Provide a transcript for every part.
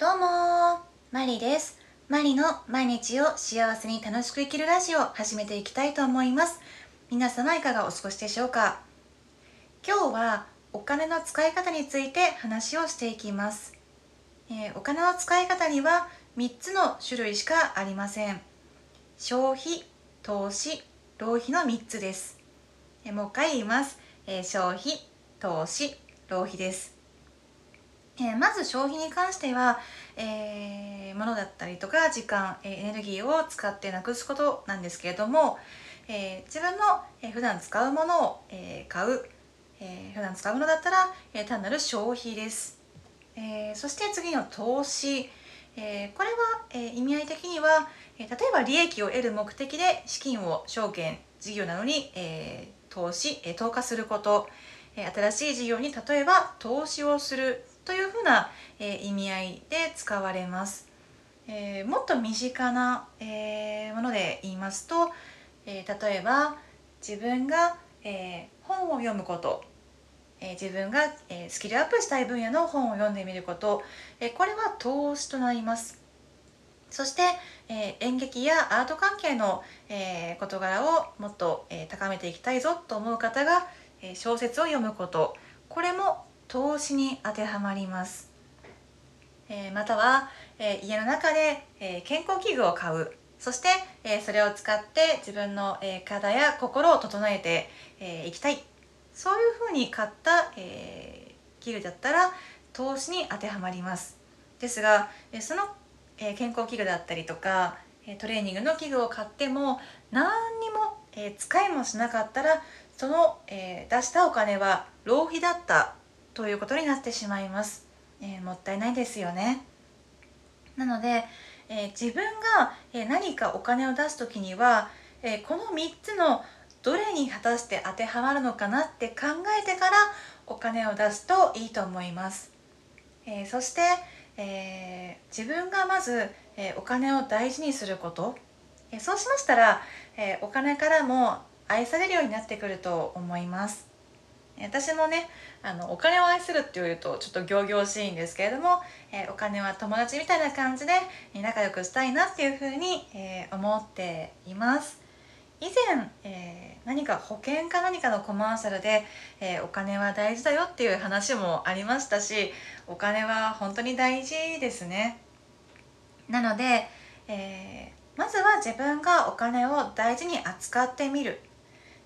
どうもマリです。マリの毎日を幸せに楽しく生きるラジオを始めていきたいと思います。皆様いかがお過ごしでしょうか？今日はお金の使い方について話をしていきます、えー、お金の使い方には3つの種類しかありません。消費、投資、浪費の3つです、えー、もう一回言います、えー、消費、投資、浪費です。えー、まず消費に関しては、えー、物だったりとか時間、えー、エネルギーを使ってなくすことなんですけれども、え自分の、え普段使うものを、え買う、え普段使うものだったら、え単なる消費です、えそして次の投資、えこれは、え意味合い的には、え例えば利益を得る目的で資金を証券事業などに、え投資、え投下すること、新しい事業に例えば投資をする。というふうな、えー、意味合いで使われます。えー、もっと身近な、えー、もので言いますと、え例えば自分が、え本を読むこと、え自分が、えスキルアップしたい分野の本を読んでみること、えこれは投資となります。そして、え演劇やアート関係の、え事柄をもっと、え高めていきたいぞと思う方が、え小説を読むことこれも投資に当てはまります、えー、または、えー、家の中で、えー、健康器具を買う。そして、えそれを使って自分の、え体や心を整えてい、えきたい。そういうふうに買った、え器具だったら投資に当てはまります。ですが、えその、え健康器具だったりとかトレーニングの器具を買っても何にも、え使いもしなかったらその、え出したお金は浪費だった。ということになってしまいます、えー、もったいないですよね。なので、えー、自分が、え何かお金を出す時には、えこの3つのどれに果たして当てはまるのかなって考えてからお金を出すといいと思います、えそして、え自分がまず、えお金を大事にすること、えそうしましたら、えお金からも愛されるようになってくると思います。私もねあのお金を愛するっていうとちょっと仰々しいんですけれども、えー、お金は友達みたいな感じで仲良くしたいなっていうふうに、えー、思っています。以前、えー、何か保険か何かのコマーシャルで、えお金は大事だよっていう話もありましたしお金は本当に大事ですね。なので、えまずは自分がお金を大事に扱ってみる。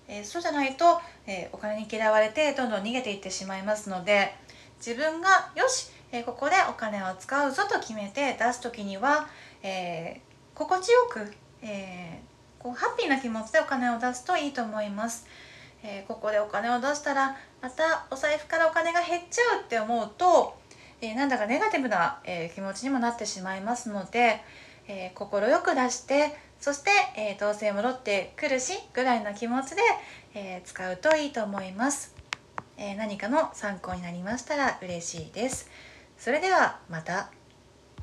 えー、そうじゃないと、えー、お金に嫌われてどんどん逃げていってしまいますので自分がよし、えー、ここでお金を使うぞと決めて出す時には、え心地よく、えこうハッピーな気持ちでお金を出すといいと思います。えここでお金を出したらまたお財布からお金が減っちゃうって思うと、えなんだかネガティブな、え気持ちにもなってしまいますので、え快く出してそして、えー、どうせ戻ってくるしぐらいの気持ちで、えー、使うといいと思います、え、何かの参考になりましたら嬉しいですそれではまた。